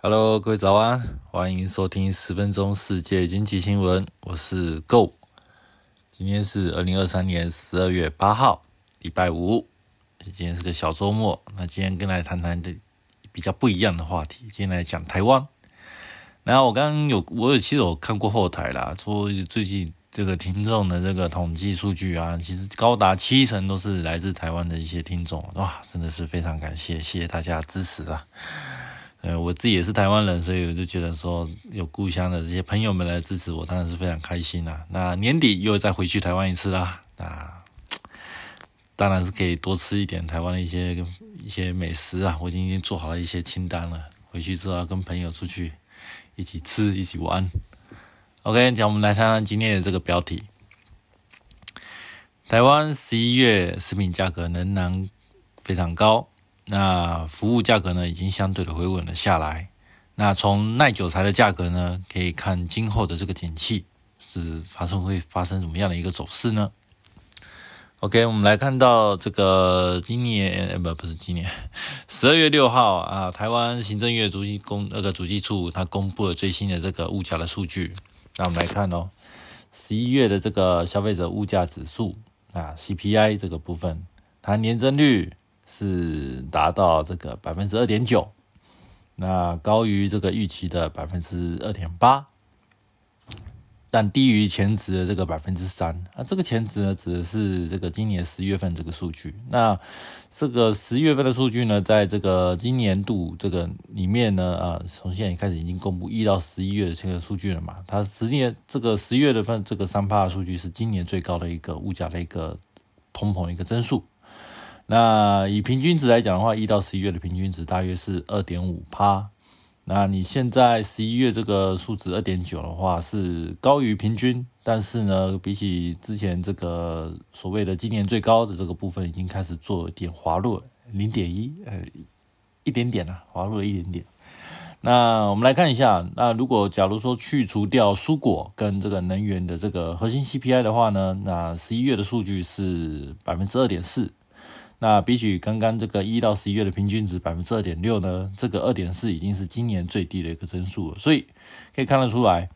Hello，各位早安，欢迎收听十分钟世界经济新闻，我是 Go。今天是二零二三年十二月八号，礼拜五，今天是个小周末。那今天跟来谈谈的比较不一样的话题，今天来讲台湾。然后我刚刚有，我有其实我看过后台啦，说最近这个听众的这个统计数据啊，其实高达七成都是来自台湾的一些听众，哇，真的是非常感谢，谢谢大家支持啊。呃，我自己也是台湾人，所以我就觉得说有故乡的这些朋友们来支持我，当然是非常开心啦。那年底又再回去台湾一次啦，那当然是可以多吃一点台湾的一些一些美食啊。我已经做好了一些清单了，回去之后跟朋友出去一起吃一起玩。OK，讲我们来看看今天的这个标题：台湾十一月食品价格仍然非常高。那服务价格呢，已经相对的回稳了下来。那从耐久材的价格呢，可以看今后的这个景气是发生会发生什么样的一个走势呢？OK，我们来看到这个今年呃不不是今年 十二月六号啊，台湾行政院主机公那个主计处它公布了最新的这个物价的数据。那我们来看哦，十一月的这个消费者物价指数啊 CPI 这个部分，它年增率。是达到这个百分之二点九，那高于这个预期的百分之二点八，但低于前值的这个百分之三。啊，这个前值呢，指的是这个今年十月份这个数据。那这个十月份的数据呢，在这个今年度这个里面呢，啊，从现在开始已经公布一到十一月的这个数据了嘛？它十年这个十月的份这个三趴的数据是今年最高的一个物价的一个通膨一个增速。那以平均值来讲的话，一到十一月的平均值大约是二点五趴。那你现在十一月这个数值二点九的话，是高于平均，但是呢，比起之前这个所谓的今年最高的这个部分，已经开始做一点滑落，零点一，呃，一点点啊，滑落了一点点。那我们来看一下，那如果假如说去除掉蔬果跟这个能源的这个核心 CPI 的话呢，那十一月的数据是百分之二点四。那比起刚刚这个一到十一月的平均值百分之二点六呢，这个二点四已经是今年最低的一个增速了。所以可以看得出来，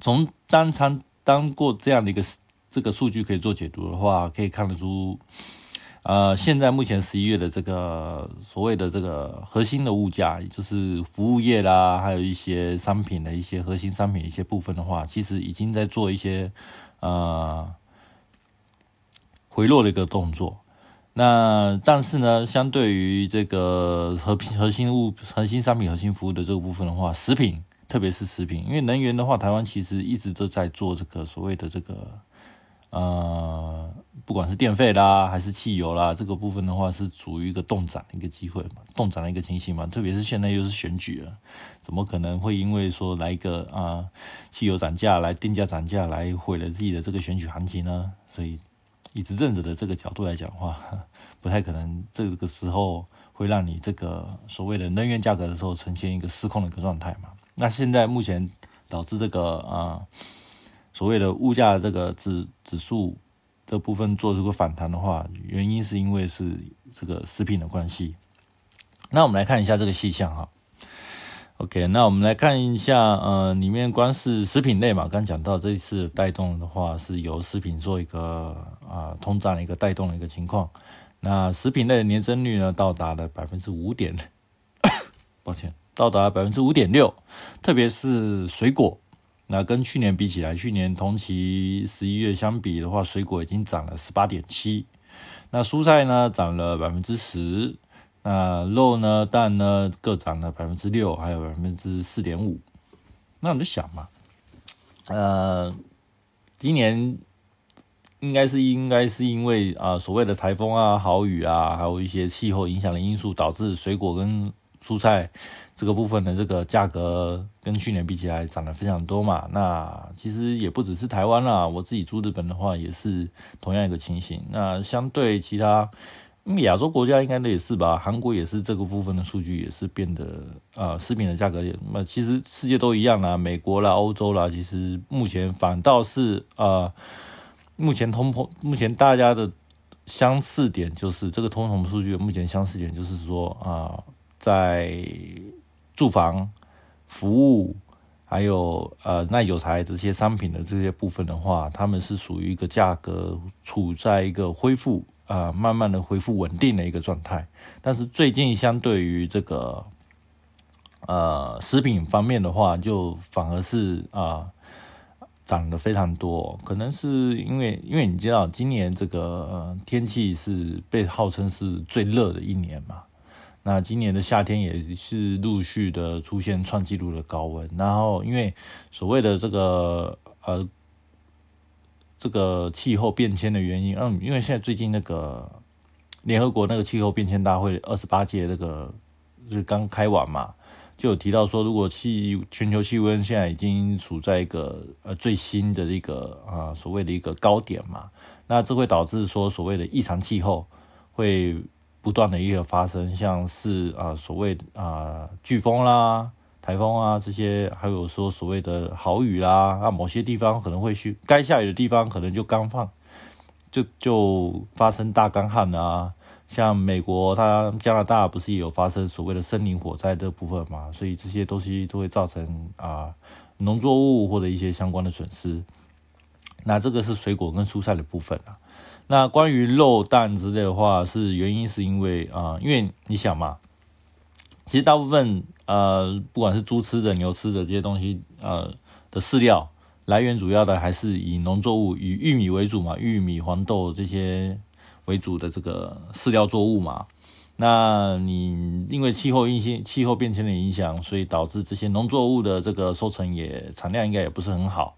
从单参当过这样的一个这个数据可以做解读的话，可以看得出，呃，现在目前十一月的这个所谓的这个核心的物价，就是服务业啦，还有一些商品的一些核心商品一些部分的话，其实已经在做一些呃回落的一个动作。那但是呢，相对于这个核核心物、核心商品、核心服务的这个部分的话，食品，特别是食品，因为能源的话，台湾其实一直都在做这个所谓的这个呃，不管是电费啦，还是汽油啦，这个部分的话是处于一个动涨的一个机会嘛，动涨的一个情形嘛，特别是现在又是选举了，怎么可能会因为说来一个啊汽油涨价来定价涨价来毁了自己的这个选举行情呢？所以。以执政者的这个角度来讲的话，不太可能这个时候会让你这个所谓的能源价格的时候呈现一个失控的一个状态嘛？那现在目前导致这个啊所谓的物价这个指指数这部分做这个反弹的话，原因是因为是这个食品的关系。那我们来看一下这个细项哈。OK，那我们来看一下，呃，里面光是食品类嘛，刚讲到这一次带动的话，是由食品做一个啊通胀的一个带动的一个情况。那食品类的年增率呢，到达了百分之五点，抱歉，到达了百分之五点六，特别是水果，那跟去年比起来，去年同期十一月相比的话，水果已经涨了十八点七，那蔬菜呢涨了百分之十。那肉呢、蛋呢，各涨了百分之六，还有百分之四点五。那我就想嘛，呃，今年应该是应该是因为啊，所谓的台风啊、豪雨啊，还有一些气候影响的因素，导致水果跟蔬菜这个部分的这个价格跟去年比起来涨得非常多嘛。那其实也不只是台湾啦，我自己住日本的话，也是同样一个情形。那相对其他。因为亚洲国家应该也是吧，韩国也是这个部分的数据也是变得啊，食品的价格也那其实世界都一样啦，美国啦、欧洲啦，其实目前反倒是啊，目前通膨，目前大家的相似点就是这个通膨数据目前相似点就是说啊，在住房、服务，还有呃耐久材这些商品的这些部分的话，他们是属于一个价格处在一个恢复啊慢慢的恢复稳定的一个状态。但是最近相对于这个呃食品方面的话，就反而是啊。涨得非常多，可能是因为因为你知道今年这个呃天气是被号称是最热的一年嘛，那今年的夏天也是陆续的出现创纪录的高温，然后因为所谓的这个呃这个气候变迁的原因，嗯，因为现在最近那个联合国那个气候变迁大会二十八届那个是刚开完嘛。就有提到说，如果气全球气温现在已经处在一个呃最新的一个啊所谓的一个高点嘛，那这会导致说所谓的异常气候会不断的一个发生，像是啊所谓啊飓风啦、台风啊这些，还有说所谓的豪雨啦，啊某些地方可能会去该下雨的地方可能就干放，就就发生大干旱啊。像美国，它加拿大不是也有发生所谓的森林火灾的部分嘛？所以这些东西都会造成啊农作物或者一些相关的损失。那这个是水果跟蔬菜的部分啊。那关于肉蛋之类的话，是原因是因为啊，因为你想嘛，其实大部分呃，不管是猪吃的、牛吃的这些东西，呃的饲料来源主要的还是以农作物，以玉米为主嘛，玉米、黄豆这些。为主的这个饲料作物嘛，那你因为气候因性、气候变迁的影响，所以导致这些农作物的这个收成也产量应该也不是很好。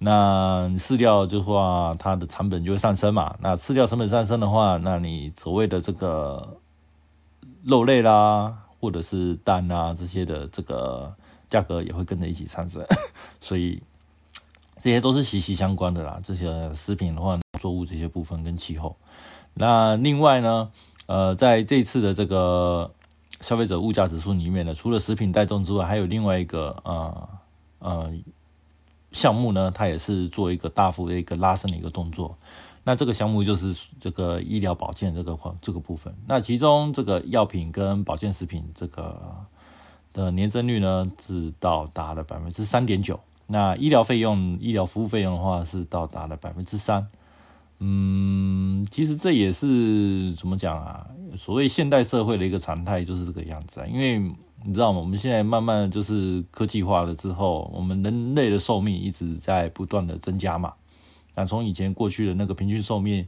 那饲料的话，它的成本就会上升嘛。那饲料成本上升的话，那你所谓的这个肉类啦，或者是蛋啊这些的这个价格也会跟着一起上升。所以这些都是息息相关的啦。这些食品的话，作物这些部分跟气候。那另外呢，呃，在这次的这个消费者物价指数里面呢，除了食品带动之外，还有另外一个呃呃项目呢，它也是做一个大幅的一个拉升的一个动作。那这个项目就是这个医疗保健这个块这个部分。那其中这个药品跟保健食品这个的年增率呢，是到达了百分之三点九。那医疗费用、医疗服务费用的话，是到达了百分之三。嗯，其实这也是怎么讲啊？所谓现代社会的一个常态就是这个样子啊。因为你知道吗？我们现在慢慢就是科技化了之后，我们人类的寿命一直在不断的增加嘛。那从以前过去的那个平均寿命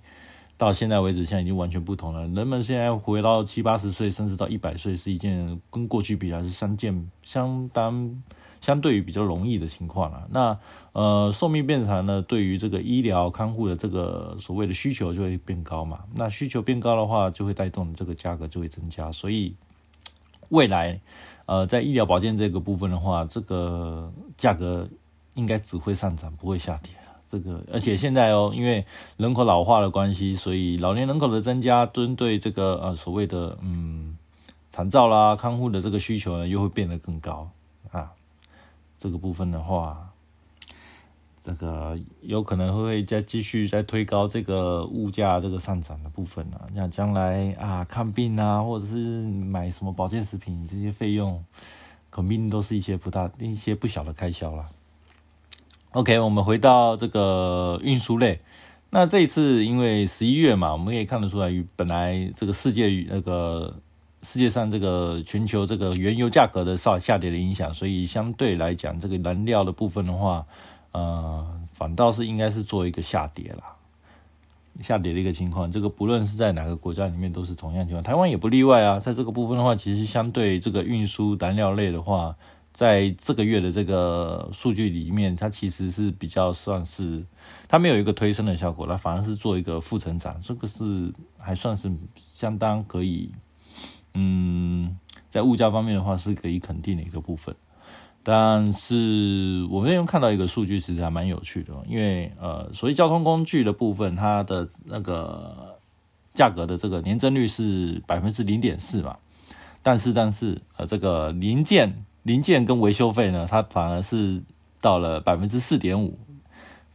到现在为止，现在已经完全不同了。人们现在回到七八十岁，甚至到一百岁，是一件跟过去比还是相见相当。相对于比较容易的情况了，那呃寿命变长呢，对于这个医疗看护的这个所谓的需求就会变高嘛。那需求变高的话，就会带动这个价格就会增加。所以未来呃在医疗保健这个部分的话，这个价格应该只会上涨，不会下跌这个而且现在哦，因为人口老化的关系，所以老年人口的增加，针对这个呃所谓的嗯残照啦、看护的这个需求呢，又会变得更高啊。这个部分的话，这个有可能会再继续再推高这个物价这个上涨的部分啊。那将来啊看病啊，或者是买什么保健食品这些费用，肯定都是一些不大一些不小的开销了。OK，我们回到这个运输类，那这一次因为十一月嘛，我们可以看得出来，与本来这个世界与那个。世界上这个全球这个原油价格的下下跌的影响，所以相对来讲，这个燃料的部分的话，呃，反倒是应该是做一个下跌啦，下跌的一个情况。这个不论是在哪个国家里面都是同样情况，台湾也不例外啊。在这个部分的话，其实相对这个运输燃料类的话，在这个月的这个数据里面，它其实是比较算是它没有一个推升的效果，它反而是做一个负成长，这个是还算是相当可以。嗯，在物价方面的话是可以肯定的一个部分，但是我们又看到一个数据，其实还蛮有趣的，因为呃，所谓交通工具的部分，它的那个价格的这个年增率是百分之零点四嘛，但是但是呃，这个零件零件跟维修费呢，它反而是到了百分之四点五，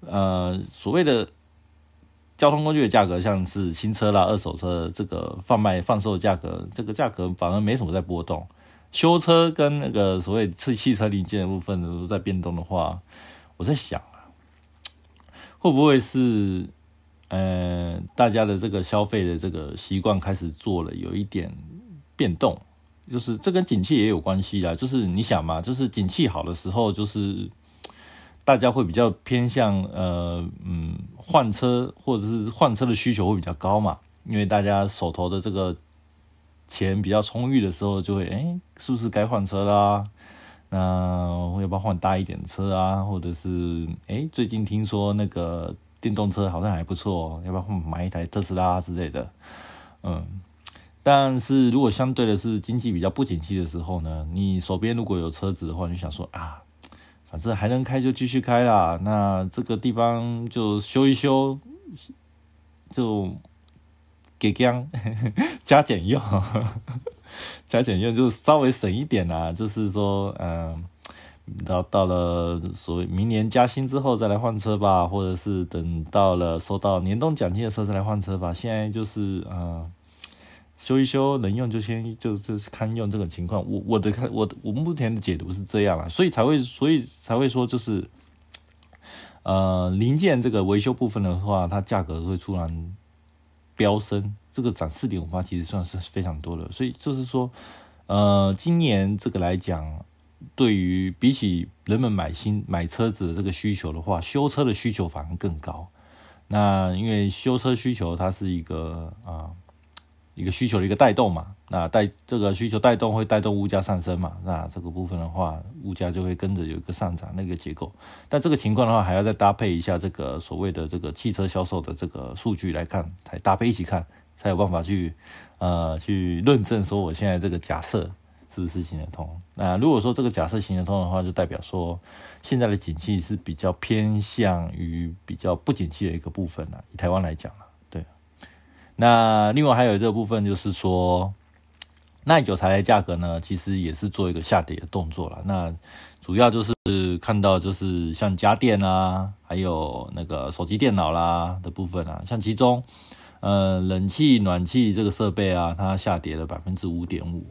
呃，所谓的。交通工具的价格，像是新车啦、二手车，这个贩卖、放售价格，这个价格反而没什么在波动。修车跟那个所谓汽汽车零件的部分都在变动的话，我在想啊，会不会是呃大家的这个消费的这个习惯开始做了有一点变动？就是这跟景气也有关系啊。就是你想嘛，就是景气好的时候，就是大家会比较偏向呃嗯换车，或者是换车的需求会比较高嘛，因为大家手头的这个。钱比较充裕的时候，就会哎，是不是该换车啦？那要不要换大一点车啊？或者是哎，最近听说那个电动车好像还不错，要不要买一台特斯拉之类的？嗯，但是如果相对的是经济比较不景气的时候呢，你手边如果有车子的话，你想说啊，反正还能开就继续开啦。那这个地方就修一修，就。给姜 加减用，加减用就稍微省一点啦。就是说，嗯，到到了所谓明年加薪之后再来换车吧，或者是等到了收到年终奖金的时候再来换车吧。现在就是呃，修一修能用就先就就是看用这种情况。我我的看我我目前的解读是这样啊，所以才会所以才会说就是，呃，零件这个维修部分的话，它价格会突然。飙升，这个涨四点五八，其实算是非常多的。所以就是说，呃，今年这个来讲，对于比起人们买新买车子的这个需求的话，修车的需求反而更高。那因为修车需求，它是一个啊。一个需求的一个带动嘛，那带这个需求带动会带动物价上升嘛，那这个部分的话，物价就会跟着有一个上涨那个结构。但这个情况的话，还要再搭配一下这个所谓的这个汽车销售的这个数据来看，才搭配一起看，才有办法去呃去论证说我现在这个假设是不是行得通。那如果说这个假设行得通的话，就代表说现在的景气是比较偏向于比较不景气的一个部分了。以台湾来讲了。那另外还有这个部分，就是说耐久材的价格呢，其实也是做一个下跌的动作了。那主要就是看到就是像家电啊，还有那个手机、电脑啦的部分啊，像其中呃冷气、暖气这个设备啊，它下跌了百分之五点五。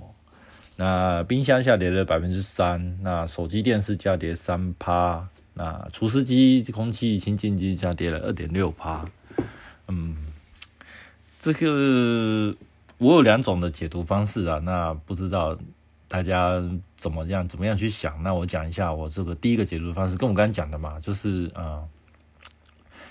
那冰箱下跌了百分之三，那手机、电视下跌三趴，那除湿机、空气清净机下跌了二点六趴。嗯。这个我有两种的解读方式啊，那不知道大家怎么样怎么样去想？那我讲一下我这个第一个解读方式，跟我刚才讲的嘛，就是啊，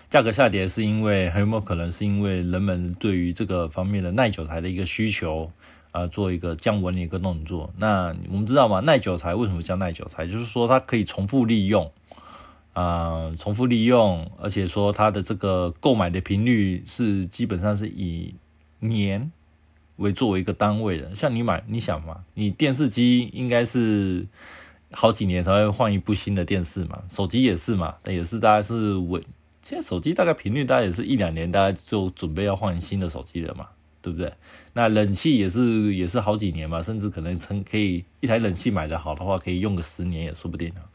价格下跌是因为很有没有可能是因为人们对于这个方面的耐久材的一个需求啊，做一个降温的一个动作。那我们知道嘛，耐久材为什么叫耐久材？就是说它可以重复利用。啊，重复利用，而且说它的这个购买的频率是基本上是以年为作为一个单位的。像你买，你想嘛，你电视机应该是好几年才会换一部新的电视嘛，手机也是嘛，但也是大概是稳。现在手机大概频率大概也是一两年，大概就准备要换新的手机了嘛，对不对？那冷气也是也是好几年嘛，甚至可能成可以一台冷气买的好的话，可以用个十年也说不定啊。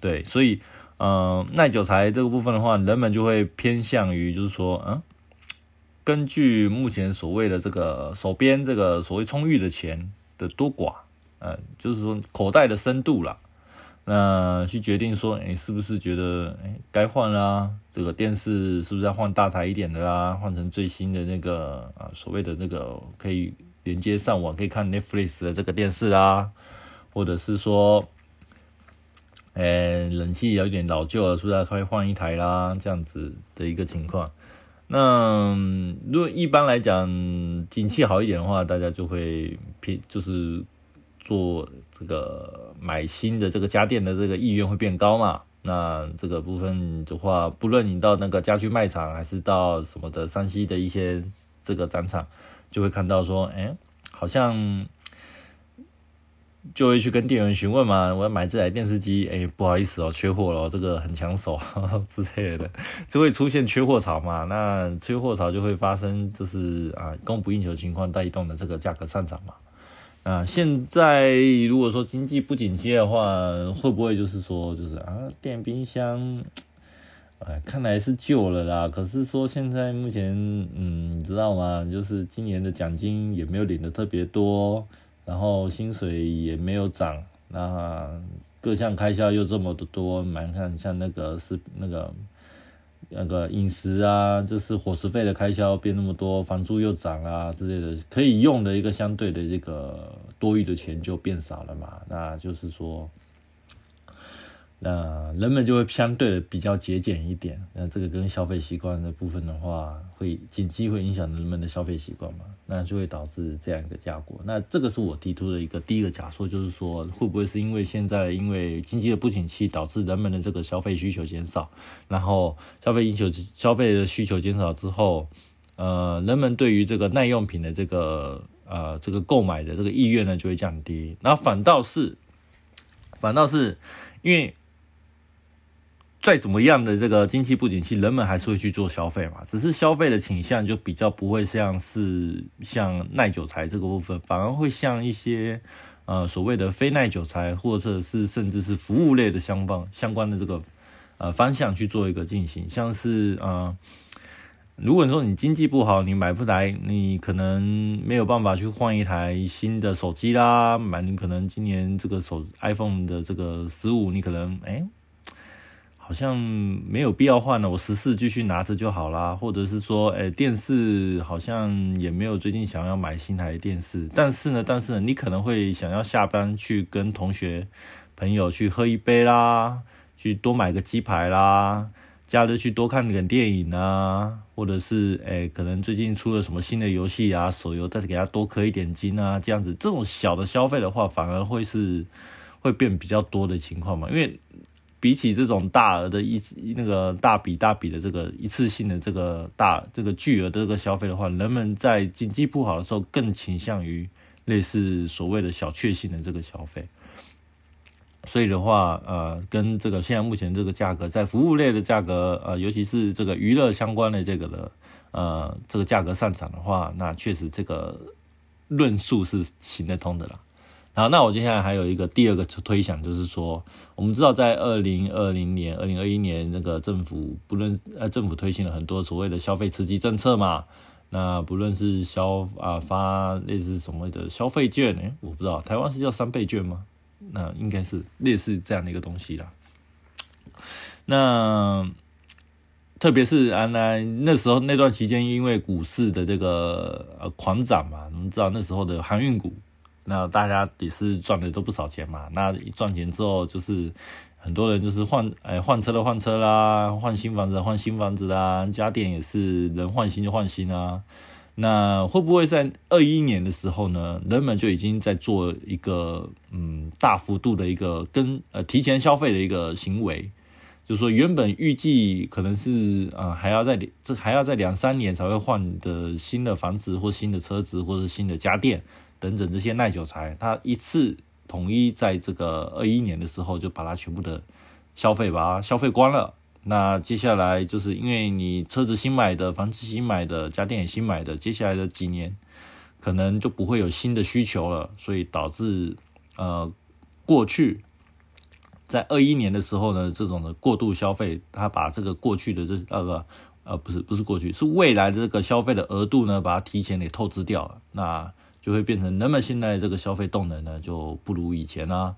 对，所以。嗯，耐久材这个部分的话，人们就会偏向于，就是说，嗯，根据目前所谓的这个手边这个所谓充裕的钱的多寡，呃，就是说口袋的深度啦，那去决定说，哎，是不是觉得，哎，该换啦？这个电视是不是要换大台一点的啦？换成最新的那个啊，所谓的那个可以连接上网可以看 Netflix 的这个电视啦，或者是说。诶，冷气有点老旧了，是不是可以换一台啦？这样子的一个情况。那如果一般来讲，景气好一点的话，大家就会偏就是做这个买新的这个家电的这个意愿会变高嘛。那这个部分的话，不论你到那个家居卖场，还是到什么的山西的一些这个展场，就会看到说，哎，好像。就会去跟店员询问嘛，我要买这台电视机，哎，不好意思哦，缺货了，这个很抢手 之类的，就会出现缺货潮嘛。那缺货潮就会发生，就是啊，供不应求情况带动的这个价格上涨嘛。啊，现在如果说经济不景气的话，会不会就是说，就是啊，电冰箱，哎，看来是旧了啦。可是说现在目前，嗯，你知道吗？就是今年的奖金也没有领的特别多。然后薪水也没有涨，那各项开销又这么多，蛮看像那个是那个那个饮食啊，就是伙食费的开销变那么多，房租又涨啊之类的，可以用的一个相对的这个多余的钱就变少了嘛，那就是说。那人们就会相对的比较节俭一点，那这个跟消费习惯的部分的话，会紧急会影响人们的消费习惯嘛？那就会导致这样一个价格。那这个是我提出的一个第一个假说，就是说会不会是因为现在因为经济的不景气，导致人们的这个消费需求减少，然后消费需求消费的需求减少之后，呃，人们对于这个耐用品的这个呃这个购买的这个意愿呢就会降低，然后反倒是反倒是因为。再怎么样的这个经济不景气，人们还是会去做消费嘛，只是消费的倾向就比较不会像是像耐久材这个部分，反而会像一些呃所谓的非耐久材，或者是甚至是服务类的相方相关的这个呃方向去做一个进行，像是呃，如果说你经济不好，你买不来，你可能没有办法去换一台新的手机啦，买你可能今年这个手 iPhone 的这个十五，你可能哎。好像没有必要换了，我十四继续拿着就好啦。或者是说，哎，电视好像也没有最近想要买新台电视。但是呢，但是呢，你可能会想要下班去跟同学朋友去喝一杯啦，去多买个鸡排啦，假日去多看点电影啊，或者是哎，可能最近出了什么新的游戏啊，手游再给他多氪一点金啊，这样子，这种小的消费的话，反而会是会变比较多的情况嘛，因为。比起这种大额的一那个大笔大笔的这个一次性的这个大这个巨额的这个消费的话，人们在经济不好的时候更倾向于类似所谓的小确幸的这个消费。所以的话，呃，跟这个现在目前这个价格，在服务类的价格，呃，尤其是这个娱乐相关的这个的，呃，这个价格上涨的话，那确实这个论述是行得通的了。好，那我接下来还有一个第二个推想，就是说，我们知道在二零二零年、二零二一年，那个政府不论呃政府推行了很多所谓的消费刺激政策嘛，那不论是消啊发类似什么的消费券，诶，我不知道台湾是叫三倍券吗？那应该是类似这样的一个东西啦。那特别是啊那那时候那段期间，因为股市的这个呃狂涨嘛，我们知道那时候的航运股。那大家也是赚的都不少钱嘛。那赚钱之后，就是很多人就是换，哎，换车的换车啦，换新房子换新房子啦，家电也是人换新就换新啊。那会不会在二一年的时候呢，人们就已经在做一个嗯大幅度的一个跟呃提前消费的一个行为？就是说原本预计可能是啊还要在这还要在两三年才会换的新的房子或新的车子或者新的家电。等等这些耐久材，它一次统一在这个二一年的时候就把它全部的消费把它消费光了。那接下来就是因为你车子新买的，房子新买的，家电也新买的，接下来的几年可能就不会有新的需求了，所以导致呃过去在二一年的时候呢，这种的过度消费，它把这个过去的这呃不呃不是不是过去是未来的这个消费的额度呢，把它提前给透支掉了。那就会变成人们现在这个消费动能呢，就不如以前啦。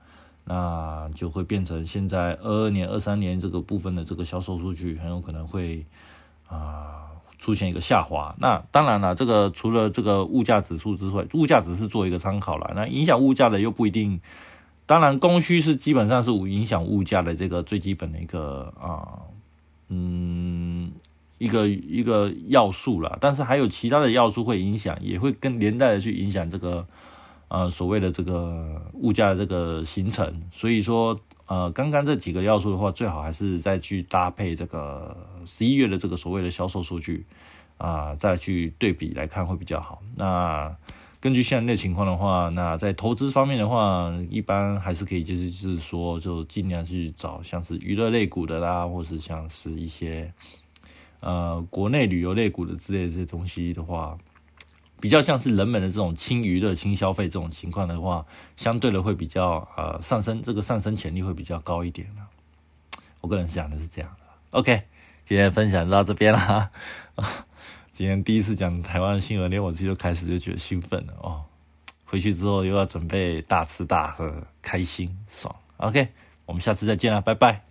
那就会变成现在二二年、二三年这个部分的这个销售数据，很有可能会啊出现一个下滑。那当然了，这个除了这个物价指数之外，物价只是做一个参考了。那影响物价的又不一定。当然，供需是基本上是影响物价的这个最基本的一个啊，嗯。一个一个要素了，但是还有其他的要素会影响，也会跟连带的去影响这个呃所谓的这个物价的这个形成。所以说呃，刚刚这几个要素的话，最好还是再去搭配这个十一月的这个所谓的销售数据啊，再去对比来看会比较好。那根据现在的情况的话，那在投资方面的话，一般还是可以就是就是说，就尽量去找像是娱乐类股的啦，或是像是一些。呃，国内旅游类股的之类这些东西的话，比较像是人们的这种轻娱乐、轻消费这种情况的话，相对的会比较呃上升，这个上升潜力会比较高一点我个人想的是这样的。OK，今天分享到这边了。今天第一次讲台湾新闻，连我自己都开始就觉得兴奋了哦。回去之后又要准备大吃大喝，开心爽。OK，我们下次再见了，拜拜。